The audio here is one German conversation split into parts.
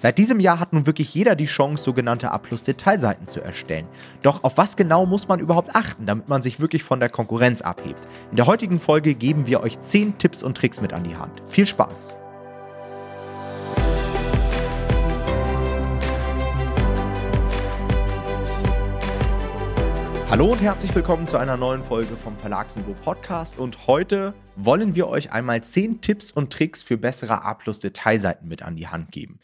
Seit diesem Jahr hat nun wirklich jeder die Chance, sogenannte A-Plus-Detailseiten zu erstellen. Doch auf was genau muss man überhaupt achten, damit man sich wirklich von der Konkurrenz abhebt? In der heutigen Folge geben wir euch 10 Tipps und Tricks mit an die Hand. Viel Spaß! Hallo und herzlich willkommen zu einer neuen Folge vom Verlagsniveau Podcast und heute wollen wir euch einmal 10 Tipps und Tricks für bessere A-Plus-Detailseiten mit an die Hand geben.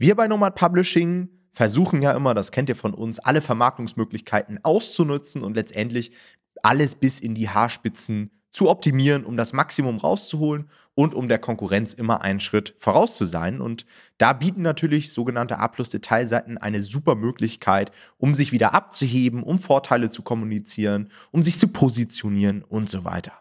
Wir bei Nomad Publishing versuchen ja immer, das kennt ihr von uns, alle Vermarktungsmöglichkeiten auszunutzen und letztendlich alles bis in die Haarspitzen zu optimieren, um das Maximum rauszuholen und um der Konkurrenz immer einen Schritt voraus zu sein. Und da bieten natürlich sogenannte A-Plus-Detailseiten eine super Möglichkeit, um sich wieder abzuheben, um Vorteile zu kommunizieren, um sich zu positionieren und so weiter.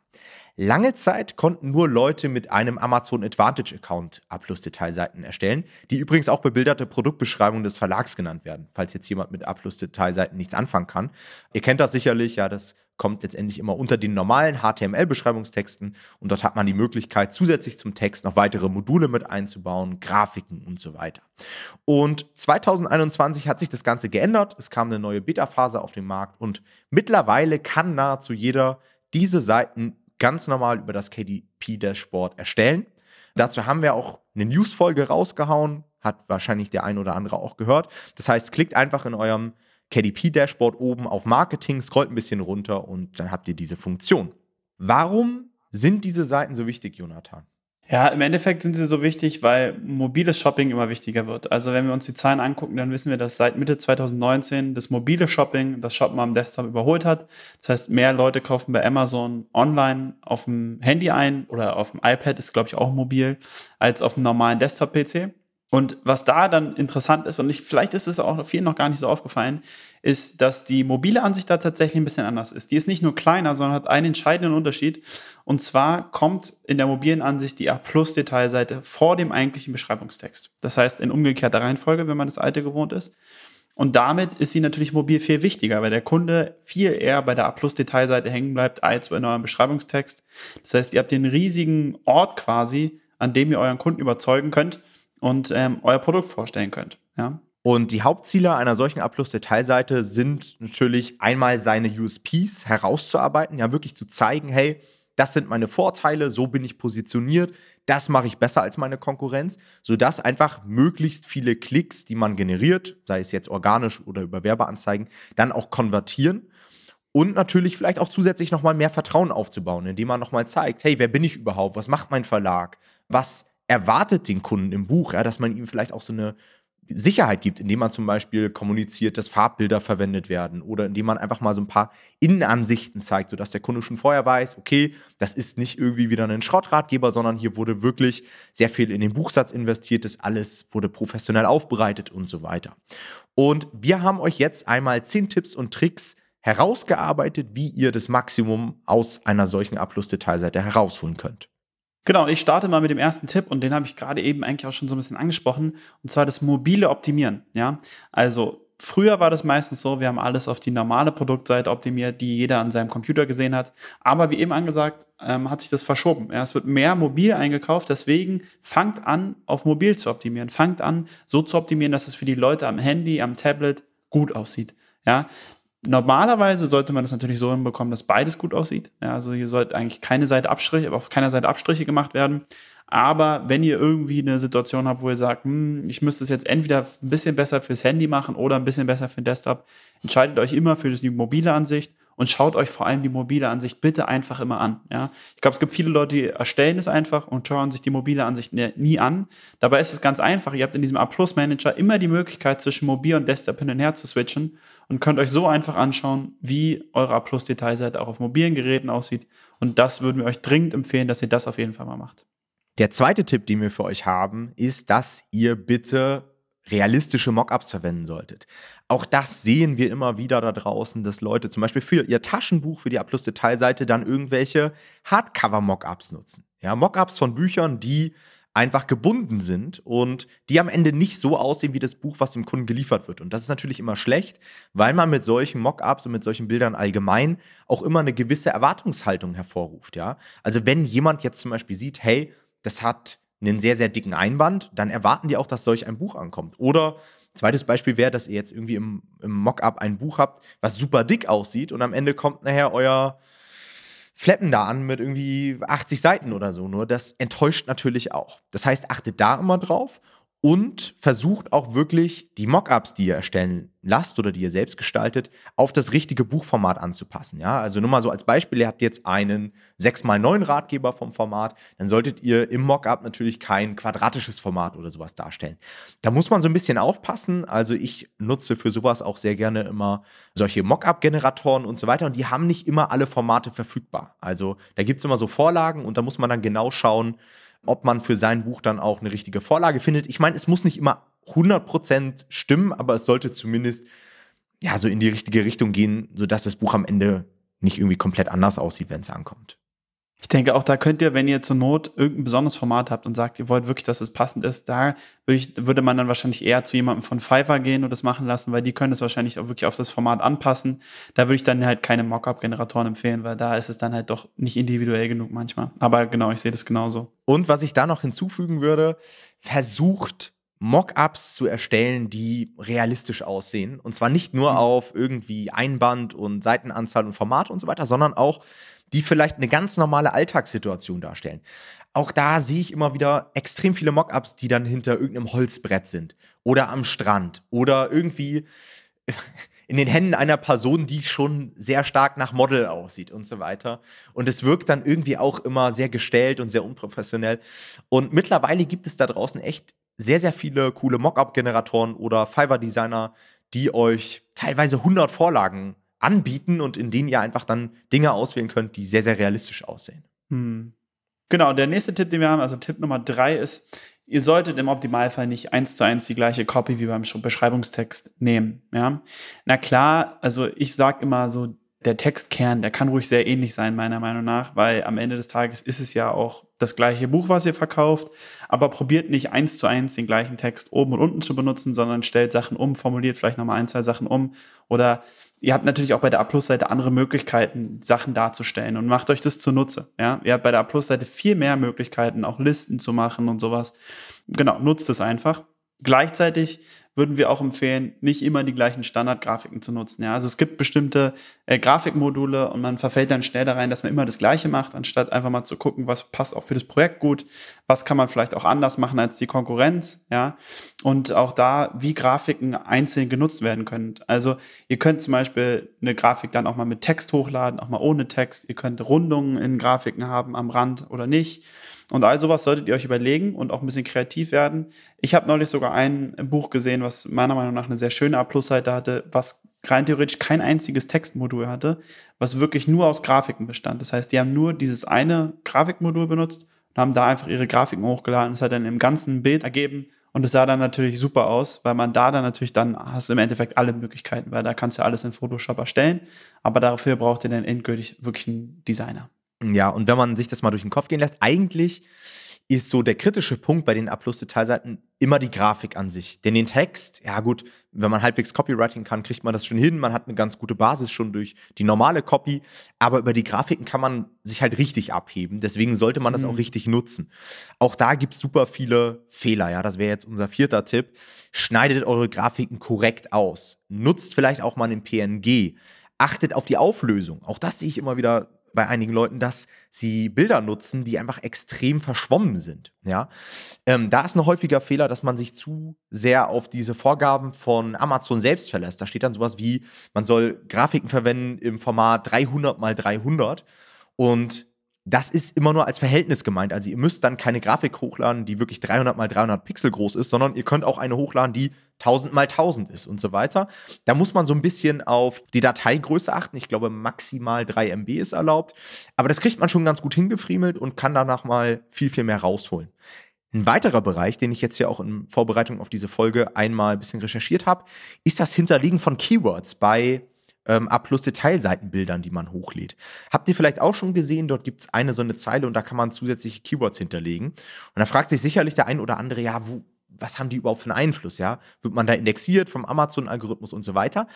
Lange Zeit konnten nur Leute mit einem Amazon Advantage Account A-Plus-Detailseiten erstellen, die übrigens auch bebilderte Produktbeschreibungen des Verlags genannt werden, falls jetzt jemand mit A-Plus-Detailseiten nichts anfangen kann. Ihr kennt das sicherlich, ja, das kommt letztendlich immer unter den normalen HTML-Beschreibungstexten und dort hat man die Möglichkeit, zusätzlich zum Text noch weitere Module mit einzubauen, Grafiken und so weiter. Und 2021 hat sich das Ganze geändert. Es kam eine neue Beta-Phase auf den Markt und mittlerweile kann nahezu jeder diese Seiten ganz normal über das KDP-Dashboard erstellen. Dazu haben wir auch eine News-Folge rausgehauen, hat wahrscheinlich der ein oder andere auch gehört. Das heißt, klickt einfach in eurem KDP-Dashboard oben auf Marketing, scrollt ein bisschen runter und dann habt ihr diese Funktion. Warum sind diese Seiten so wichtig, Jonathan? Ja, im Endeffekt sind sie so wichtig, weil mobiles Shopping immer wichtiger wird. Also wenn wir uns die Zahlen angucken, dann wissen wir, dass seit Mitte 2019 das mobile Shopping das Shoppen am Desktop überholt hat. Das heißt, mehr Leute kaufen bei Amazon online auf dem Handy ein oder auf dem iPad ist, glaube ich, auch mobil, als auf dem normalen Desktop-PC. Und was da dann interessant ist, und ich, vielleicht ist es auch vielen noch gar nicht so aufgefallen, ist, dass die mobile Ansicht da tatsächlich ein bisschen anders ist. Die ist nicht nur kleiner, sondern hat einen entscheidenden Unterschied. Und zwar kommt in der mobilen Ansicht die A-Plus-Detailseite vor dem eigentlichen Beschreibungstext. Das heißt, in umgekehrter Reihenfolge, wenn man das alte gewohnt ist. Und damit ist sie natürlich mobil viel wichtiger, weil der Kunde viel eher bei der A-Plus-Detailseite hängen bleibt als bei eurem Beschreibungstext. Das heißt, ihr habt den riesigen Ort quasi, an dem ihr euren Kunden überzeugen könnt und ähm, euer Produkt vorstellen könnt. Ja? Und die Hauptziele einer solchen A-Plus-Detailseite sind natürlich einmal seine USPs herauszuarbeiten, ja wirklich zu zeigen, hey, das sind meine Vorteile, so bin ich positioniert, das mache ich besser als meine Konkurrenz, sodass einfach möglichst viele Klicks, die man generiert, sei es jetzt organisch oder über Werbeanzeigen, dann auch konvertieren und natürlich vielleicht auch zusätzlich nochmal mehr Vertrauen aufzubauen, indem man nochmal zeigt, hey, wer bin ich überhaupt, was macht mein Verlag, was erwartet den Kunden im Buch, ja, dass man ihm vielleicht auch so eine Sicherheit gibt, indem man zum Beispiel kommuniziert, dass Farbbilder verwendet werden oder indem man einfach mal so ein paar Innenansichten zeigt, sodass der Kunde schon vorher weiß, okay, das ist nicht irgendwie wieder ein Schrottratgeber, sondern hier wurde wirklich sehr viel in den Buchsatz investiert, das alles wurde professionell aufbereitet und so weiter. Und wir haben euch jetzt einmal zehn Tipps und Tricks herausgearbeitet, wie ihr das Maximum aus einer solchen A-Plus-Detailseite herausholen könnt. Genau, ich starte mal mit dem ersten Tipp und den habe ich gerade eben eigentlich auch schon so ein bisschen angesprochen und zwar das mobile Optimieren. Ja, also früher war das meistens so, wir haben alles auf die normale Produktseite optimiert, die jeder an seinem Computer gesehen hat. Aber wie eben angesagt, ähm, hat sich das verschoben. Ja, es wird mehr mobil eingekauft, deswegen fangt an, auf mobil zu optimieren. Fangt an, so zu optimieren, dass es für die Leute am Handy, am Tablet gut aussieht. Ja, Normalerweise sollte man das natürlich so hinbekommen, dass beides gut aussieht. Ja, also hier sollte eigentlich keine Seite Abstriche, auf keiner Seite Abstriche gemacht werden. Aber wenn ihr irgendwie eine Situation habt, wo ihr sagt, hm, ich müsste es jetzt entweder ein bisschen besser fürs Handy machen oder ein bisschen besser für den Desktop, entscheidet euch immer für die mobile Ansicht und schaut euch vor allem die mobile Ansicht bitte einfach immer an. Ja? Ich glaube, es gibt viele Leute, die erstellen es einfach und schauen sich die mobile Ansicht nie an. Dabei ist es ganz einfach. Ihr habt in diesem A-Plus-Manager immer die Möglichkeit, zwischen Mobil und Desktop hin und her zu switchen und könnt euch so einfach anschauen, wie eure A-Plus-Detailseite auch auf mobilen Geräten aussieht. Und das würden wir euch dringend empfehlen, dass ihr das auf jeden Fall mal macht. Der zweite Tipp, den wir für euch haben, ist, dass ihr bitte realistische Mockups verwenden solltet. Auch das sehen wir immer wieder da draußen, dass Leute zum Beispiel für ihr Taschenbuch, für die A-Plus-Detailseite dann irgendwelche Hardcover-Mockups nutzen. Ja, Mockups von Büchern, die einfach gebunden sind und die am Ende nicht so aussehen wie das Buch, was dem Kunden geliefert wird. Und das ist natürlich immer schlecht, weil man mit solchen Mockups und mit solchen Bildern allgemein auch immer eine gewisse Erwartungshaltung hervorruft. Ja, also wenn jemand jetzt zum Beispiel sieht, hey, das hat einen sehr, sehr dicken Einband, dann erwarten die auch, dass solch ein Buch ankommt. Oder zweites Beispiel wäre, dass ihr jetzt irgendwie im, im Mockup ein Buch habt, was super dick aussieht und am Ende kommt nachher euer Flappen da an mit irgendwie 80 Seiten oder so. Nur das enttäuscht natürlich auch. Das heißt, achtet da immer drauf und versucht auch wirklich die Mockups, die ihr erstellen lasst oder die ihr selbst gestaltet, auf das richtige Buchformat anzupassen. Ja, also nur mal so als Beispiel, ihr habt jetzt einen 6x9 Ratgeber vom Format, dann solltet ihr im Mockup natürlich kein quadratisches Format oder sowas darstellen. Da muss man so ein bisschen aufpassen. Also ich nutze für sowas auch sehr gerne immer solche Mockup-Generatoren und so weiter und die haben nicht immer alle Formate verfügbar. Also da gibt es immer so Vorlagen und da muss man dann genau schauen, ob man für sein Buch dann auch eine richtige Vorlage findet. Ich meine, es muss nicht immer 100% stimmen, aber es sollte zumindest ja so in die richtige Richtung gehen, sodass das Buch am Ende nicht irgendwie komplett anders aussieht, wenn es ankommt. Ich denke auch, da könnt ihr, wenn ihr zur Not irgendein besonderes Format habt und sagt, ihr wollt wirklich, dass es passend ist, da würde, ich, würde man dann wahrscheinlich eher zu jemandem von Fiverr gehen und das machen lassen, weil die können es wahrscheinlich auch wirklich auf das Format anpassen. Da würde ich dann halt keine Mockup-Generatoren empfehlen, weil da ist es dann halt doch nicht individuell genug manchmal. Aber genau, ich sehe das genauso. Und was ich da noch hinzufügen würde, versucht Mockups zu erstellen, die realistisch aussehen. Und zwar nicht nur mhm. auf irgendwie Einband und Seitenanzahl und Format und so weiter, sondern auch die vielleicht eine ganz normale Alltagssituation darstellen. Auch da sehe ich immer wieder extrem viele Mockups, die dann hinter irgendeinem Holzbrett sind oder am Strand oder irgendwie in den Händen einer Person, die schon sehr stark nach Model aussieht und so weiter. Und es wirkt dann irgendwie auch immer sehr gestellt und sehr unprofessionell. Und mittlerweile gibt es da draußen echt sehr, sehr viele coole Mockup-Generatoren oder Fiverr-Designer, die euch teilweise 100 Vorlagen anbieten und in denen ihr einfach dann Dinge auswählen könnt, die sehr, sehr realistisch aussehen. Hm. Genau, der nächste Tipp, den wir haben, also Tipp Nummer drei ist, ihr solltet im Optimalfall nicht eins zu eins die gleiche Copy wie beim Beschreibungstext nehmen. Ja? Na klar, also ich sage immer so, der Textkern, der kann ruhig sehr ähnlich sein, meiner Meinung nach, weil am Ende des Tages ist es ja auch das gleiche Buch, was ihr verkauft, aber probiert nicht eins zu eins den gleichen Text oben und unten zu benutzen, sondern stellt Sachen um, formuliert vielleicht nochmal ein, zwei Sachen um oder ihr habt natürlich auch bei der A-Plus-Seite andere Möglichkeiten, Sachen darzustellen und macht euch das zunutze. Ja? Ihr habt bei der A-Plus-Seite viel mehr Möglichkeiten, auch Listen zu machen und sowas. Genau, nutzt es einfach. Gleichzeitig würden wir auch empfehlen, nicht immer die gleichen Standardgrafiken zu nutzen. Ja, also es gibt bestimmte äh, Grafikmodule und man verfällt dann schnell da rein, dass man immer das Gleiche macht, anstatt einfach mal zu gucken, was passt auch für das Projekt gut, was kann man vielleicht auch anders machen als die Konkurrenz. Ja, und auch da, wie Grafiken einzeln genutzt werden können. Also ihr könnt zum Beispiel eine Grafik dann auch mal mit Text hochladen, auch mal ohne Text. Ihr könnt Rundungen in Grafiken haben am Rand oder nicht. Und all sowas solltet ihr euch überlegen und auch ein bisschen kreativ werden. Ich habe neulich sogar ein Buch gesehen, was meiner Meinung nach eine sehr schöne A-Plus-Seite hatte, was rein theoretisch kein einziges Textmodul hatte, was wirklich nur aus Grafiken bestand. Das heißt, die haben nur dieses eine Grafikmodul benutzt und haben da einfach ihre Grafiken hochgeladen. Das hat dann im ganzen Bild ergeben und es sah dann natürlich super aus, weil man da dann natürlich dann hast du im Endeffekt alle Möglichkeiten, weil da kannst du alles in Photoshop erstellen, aber dafür braucht ihr dann endgültig wirklich einen Designer. Ja, und wenn man sich das mal durch den Kopf gehen lässt, eigentlich ist so der kritische Punkt bei den A-Plus-Detailseiten immer die Grafik an sich. Denn den Text, ja gut, wenn man halbwegs Copywriting kann, kriegt man das schon hin. Man hat eine ganz gute Basis schon durch die normale Copy. Aber über die Grafiken kann man sich halt richtig abheben. Deswegen sollte man das mhm. auch richtig nutzen. Auch da gibt es super viele Fehler. Ja, das wäre jetzt unser vierter Tipp. Schneidet eure Grafiken korrekt aus. Nutzt vielleicht auch mal einen PNG. Achtet auf die Auflösung. Auch das sehe ich immer wieder bei einigen Leuten, dass sie Bilder nutzen, die einfach extrem verschwommen sind. Ja, ähm, da ist ein häufiger Fehler, dass man sich zu sehr auf diese Vorgaben von Amazon selbst verlässt. Da steht dann sowas wie, man soll Grafiken verwenden im Format 300 mal 300 und das ist immer nur als Verhältnis gemeint. Also ihr müsst dann keine Grafik hochladen, die wirklich 300 mal 300 Pixel groß ist, sondern ihr könnt auch eine hochladen, die 1000 mal 1000 ist und so weiter. Da muss man so ein bisschen auf die Dateigröße achten. Ich glaube, maximal 3 MB ist erlaubt. Aber das kriegt man schon ganz gut hingefriemelt und kann danach mal viel, viel mehr rausholen. Ein weiterer Bereich, den ich jetzt ja auch in Vorbereitung auf diese Folge einmal ein bisschen recherchiert habe, ist das Hinterlegen von Keywords bei ähm, A plus Detailseitenbildern, die man hochlädt. Habt ihr vielleicht auch schon gesehen, dort gibt es eine so eine Zeile und da kann man zusätzliche Keywords hinterlegen. Und da fragt sich sicherlich der ein oder andere, ja, wo, was haben die überhaupt für einen Einfluss, ja? Wird man da indexiert vom Amazon-Algorithmus und so weiter?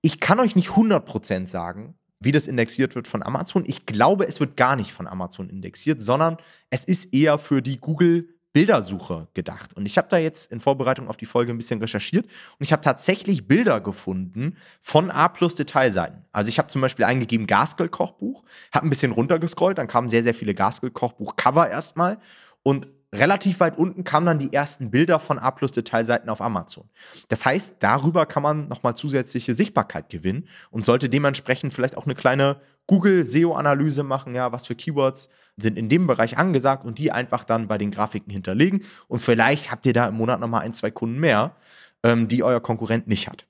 Ich kann euch nicht 100% sagen, wie das indexiert wird von Amazon. Ich glaube, es wird gar nicht von Amazon indexiert, sondern es ist eher für die Google Bildersuche gedacht. Und ich habe da jetzt in Vorbereitung auf die Folge ein bisschen recherchiert und ich habe tatsächlich Bilder gefunden von A plus Detailseiten. Also ich habe zum Beispiel eingegeben Gaskell-Kochbuch, habe ein bisschen runtergescrollt, dann kamen sehr, sehr viele Gaskell-Kochbuch-Cover erstmal und relativ weit unten kamen dann die ersten Bilder von A plus Detailseiten auf Amazon. Das heißt, darüber kann man nochmal zusätzliche Sichtbarkeit gewinnen und sollte dementsprechend vielleicht auch eine kleine Google SEO-Analyse machen, ja, was für Keywords sind in dem Bereich angesagt und die einfach dann bei den Grafiken hinterlegen. Und vielleicht habt ihr da im Monat nochmal ein, zwei Kunden mehr, ähm, die euer Konkurrent nicht hat.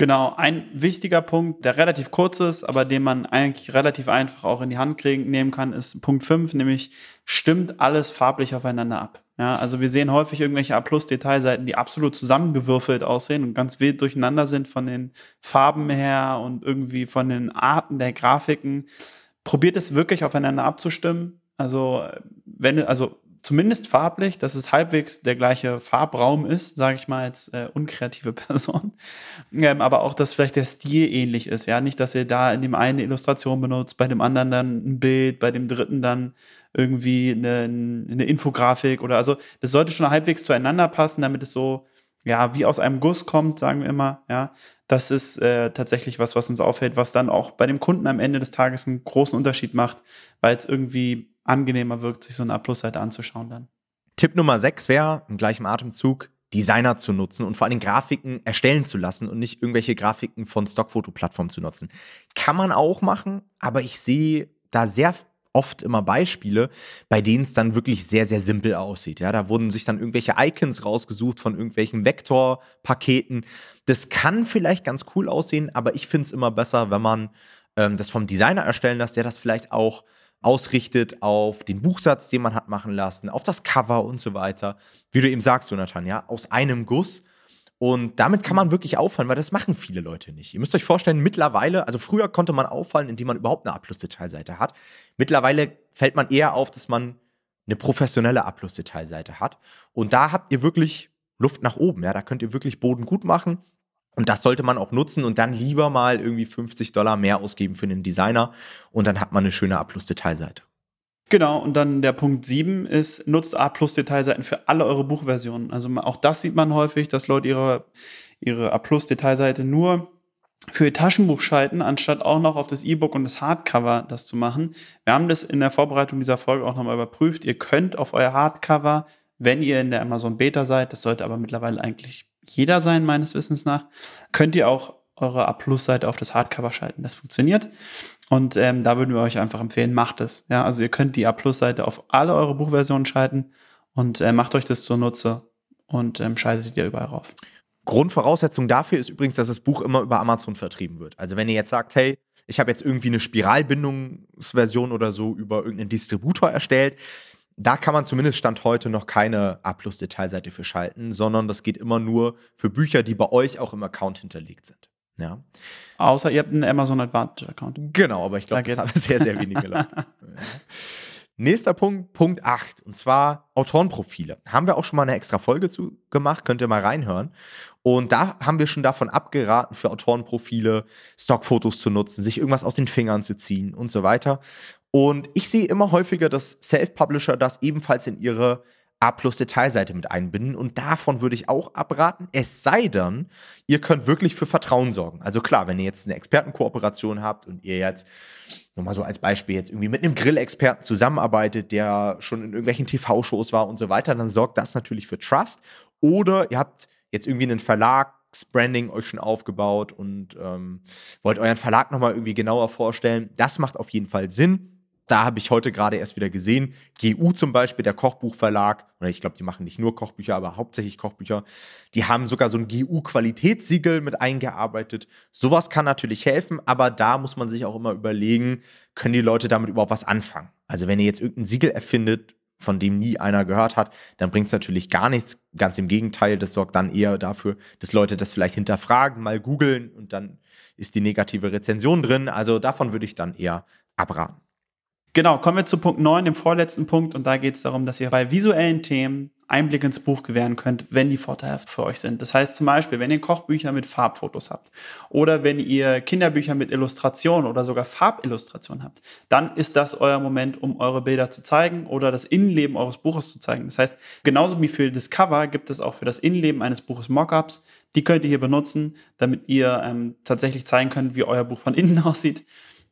Genau, ein wichtiger Punkt, der relativ kurz ist, aber den man eigentlich relativ einfach auch in die Hand kriegen, nehmen kann, ist Punkt 5, nämlich stimmt alles farblich aufeinander ab. Ja, also wir sehen häufig irgendwelche A-Plus-Detailseiten, die absolut zusammengewürfelt aussehen und ganz wild durcheinander sind von den Farben her und irgendwie von den Arten der Grafiken. Probiert es wirklich aufeinander abzustimmen. Also, wenn, also zumindest farblich, dass es halbwegs der gleiche Farbraum ist, sage ich mal als äh, unkreative Person. Ähm, aber auch, dass vielleicht der Stil ähnlich ist. Ja, nicht, dass ihr da in dem einen eine Illustration benutzt, bei dem anderen dann ein Bild, bei dem dritten dann irgendwie eine, eine Infografik oder also das sollte schon halbwegs zueinander passen, damit es so ja wie aus einem Guss kommt, sagen wir immer. Ja, das ist äh, tatsächlich was, was uns auffällt, was dann auch bei dem Kunden am Ende des Tages einen großen Unterschied macht, weil es irgendwie angenehmer wirkt, sich so eine A-Plus-Seite anzuschauen dann. Tipp Nummer 6 wäre, im gleichen Atemzug, Designer zu nutzen und vor allem Grafiken erstellen zu lassen und nicht irgendwelche Grafiken von Stockfotoplattformen zu nutzen. Kann man auch machen, aber ich sehe da sehr oft immer Beispiele, bei denen es dann wirklich sehr, sehr simpel aussieht. Ja, da wurden sich dann irgendwelche Icons rausgesucht von irgendwelchen Vektorpaketen. Das kann vielleicht ganz cool aussehen, aber ich finde es immer besser, wenn man ähm, das vom Designer erstellen lässt, der das vielleicht auch ausrichtet auf den Buchsatz, den man hat machen lassen, auf das Cover und so weiter. Wie du eben sagst, Jonathan, ja, aus einem Guss. Und damit kann man wirklich auffallen, weil das machen viele Leute nicht. Ihr müsst euch vorstellen, mittlerweile, also früher konnte man auffallen, indem man überhaupt eine A-Plus-Detailseite hat. Mittlerweile fällt man eher auf, dass man eine professionelle A-Plus-Detailseite hat. Und da habt ihr wirklich Luft nach oben. Ja, da könnt ihr wirklich Boden gut machen. Und das sollte man auch nutzen und dann lieber mal irgendwie 50 Dollar mehr ausgeben für einen Designer und dann hat man eine schöne A-Plus-Detailseite. Genau, und dann der Punkt 7 ist, nutzt A-Plus-Detailseiten für alle eure Buchversionen. Also auch das sieht man häufig, dass Leute ihre, ihre A-Plus-Detailseite nur für ihr Taschenbuch schalten, anstatt auch noch auf das E-Book und das Hardcover das zu machen. Wir haben das in der Vorbereitung dieser Folge auch nochmal überprüft. Ihr könnt auf euer Hardcover, wenn ihr in der Amazon Beta seid, das sollte aber mittlerweile eigentlich jeder sein, meines Wissens nach, könnt ihr auch eure A-Plus-Seite auf das Hardcover schalten. Das funktioniert. Und ähm, da würden wir euch einfach empfehlen, macht es. Ja, also ihr könnt die A-Plus-Seite auf alle eure Buchversionen schalten und äh, macht euch das zur Nutze und ähm, schaltet ihr überall rauf. Grundvoraussetzung dafür ist übrigens, dass das Buch immer über Amazon vertrieben wird. Also wenn ihr jetzt sagt, hey, ich habe jetzt irgendwie eine Spiralbindungsversion oder so über irgendeinen Distributor erstellt, da kann man zumindest Stand heute noch keine A-Plus-Detailseite für schalten, sondern das geht immer nur für Bücher, die bei euch auch im Account hinterlegt sind. Ja. Außer ihr habt einen Amazon Advantage-Account. Genau, aber ich glaube, da das haben sehr, sehr wenige Leute. Nächster Punkt, Punkt 8, und zwar Autorenprofile. Haben wir auch schon mal eine extra Folge zu gemacht, könnt ihr mal reinhören. Und da haben wir schon davon abgeraten, für Autorenprofile Stockfotos zu nutzen, sich irgendwas aus den Fingern zu ziehen und so weiter. Und ich sehe immer häufiger, dass Self-Publisher das ebenfalls in ihre A-Plus-Detailseite mit einbinden. Und davon würde ich auch abraten, es sei denn, ihr könnt wirklich für Vertrauen sorgen. Also klar, wenn ihr jetzt eine Expertenkooperation habt und ihr jetzt, nochmal so als Beispiel, jetzt irgendwie mit einem Grillexperten zusammenarbeitet, der schon in irgendwelchen TV-Shows war und so weiter, dann sorgt das natürlich für Trust. Oder ihr habt jetzt irgendwie einen Verlag, Branding euch schon aufgebaut und ähm, wollt euren Verlag nochmal irgendwie genauer vorstellen. Das macht auf jeden Fall Sinn. Da habe ich heute gerade erst wieder gesehen, GU zum Beispiel, der Kochbuchverlag, oder ich glaube, die machen nicht nur Kochbücher, aber hauptsächlich Kochbücher, die haben sogar so ein GU-Qualitätssiegel mit eingearbeitet. Sowas kann natürlich helfen, aber da muss man sich auch immer überlegen, können die Leute damit überhaupt was anfangen? Also wenn ihr jetzt irgendein Siegel erfindet, von dem nie einer gehört hat, dann bringt es natürlich gar nichts. Ganz im Gegenteil, das sorgt dann eher dafür, dass Leute das vielleicht hinterfragen, mal googeln und dann ist die negative Rezension drin. Also davon würde ich dann eher abraten. Genau, kommen wir zu Punkt 9, dem vorletzten Punkt. Und da geht es darum, dass ihr bei visuellen Themen Einblick ins Buch gewähren könnt, wenn die vorteilhaft für euch sind. Das heißt zum Beispiel, wenn ihr Kochbücher mit Farbfotos habt oder wenn ihr Kinderbücher mit Illustration oder sogar Farbillustration habt, dann ist das euer Moment, um eure Bilder zu zeigen oder das Innenleben eures Buches zu zeigen. Das heißt, genauso wie für das Cover gibt es auch für das Innenleben eines Buches Mockups. Die könnt ihr hier benutzen, damit ihr ähm, tatsächlich zeigen könnt, wie euer Buch von innen aussieht.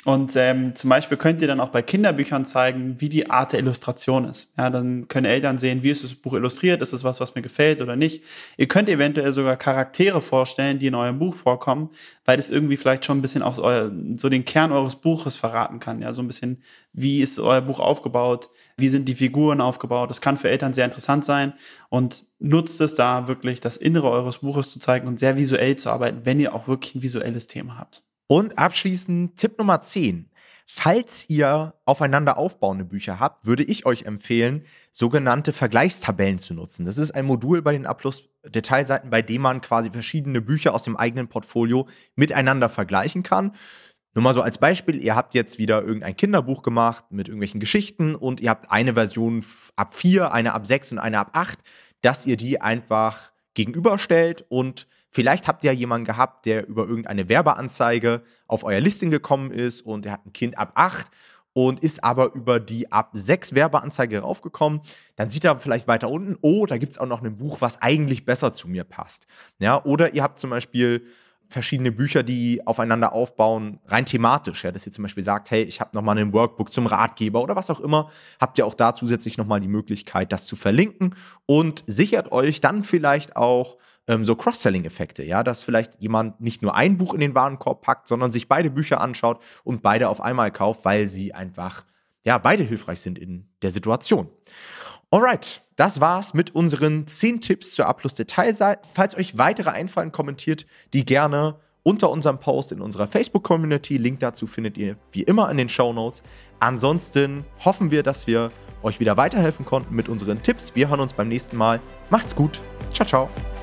Und ähm, zum Beispiel könnt ihr dann auch bei Kinderbüchern zeigen, wie die Art der Illustration ist. Ja, dann können Eltern sehen, wie ist das Buch illustriert, ist es was, was mir gefällt oder nicht. Ihr könnt eventuell sogar Charaktere vorstellen, die in eurem Buch vorkommen, weil das irgendwie vielleicht schon ein bisschen auch so den Kern eures Buches verraten kann. Ja, so ein bisschen, wie ist euer Buch aufgebaut, wie sind die Figuren aufgebaut. Das kann für Eltern sehr interessant sein und nutzt es da wirklich, das Innere eures Buches zu zeigen und sehr visuell zu arbeiten, wenn ihr auch wirklich ein visuelles Thema habt. Und abschließend Tipp Nummer 10. Falls ihr aufeinander aufbauende Bücher habt, würde ich euch empfehlen, sogenannte Vergleichstabellen zu nutzen. Das ist ein Modul bei den Abschluss-Detailseiten, bei dem man quasi verschiedene Bücher aus dem eigenen Portfolio miteinander vergleichen kann. Nur mal so als Beispiel, ihr habt jetzt wieder irgendein Kinderbuch gemacht mit irgendwelchen Geschichten und ihr habt eine Version ab 4, eine ab 6 und eine ab 8, dass ihr die einfach gegenüberstellt und Vielleicht habt ihr ja jemanden gehabt, der über irgendeine Werbeanzeige auf euer Listing gekommen ist und der hat ein Kind ab 8 und ist aber über die ab 6 Werbeanzeige raufgekommen. Dann sieht er vielleicht weiter unten, oh, da gibt es auch noch ein Buch, was eigentlich besser zu mir passt. Ja, oder ihr habt zum Beispiel verschiedene Bücher, die aufeinander aufbauen, rein thematisch, ja, dass ihr zum Beispiel sagt, hey, ich habe nochmal ein Workbook zum Ratgeber oder was auch immer, habt ihr auch da zusätzlich nochmal die Möglichkeit, das zu verlinken und sichert euch dann vielleicht auch ähm, so Cross-Selling-Effekte, ja, dass vielleicht jemand nicht nur ein Buch in den Warenkorb packt, sondern sich beide Bücher anschaut und beide auf einmal kauft, weil sie einfach, ja, beide hilfreich sind in der Situation. Alright, das war's mit unseren 10 Tipps zur A-Plus-Detailseite. Falls euch weitere einfallen, kommentiert die gerne unter unserem Post in unserer Facebook-Community. Link dazu findet ihr wie immer in den Show Notes. Ansonsten hoffen wir, dass wir euch wieder weiterhelfen konnten mit unseren Tipps. Wir hören uns beim nächsten Mal. Macht's gut. Ciao, ciao.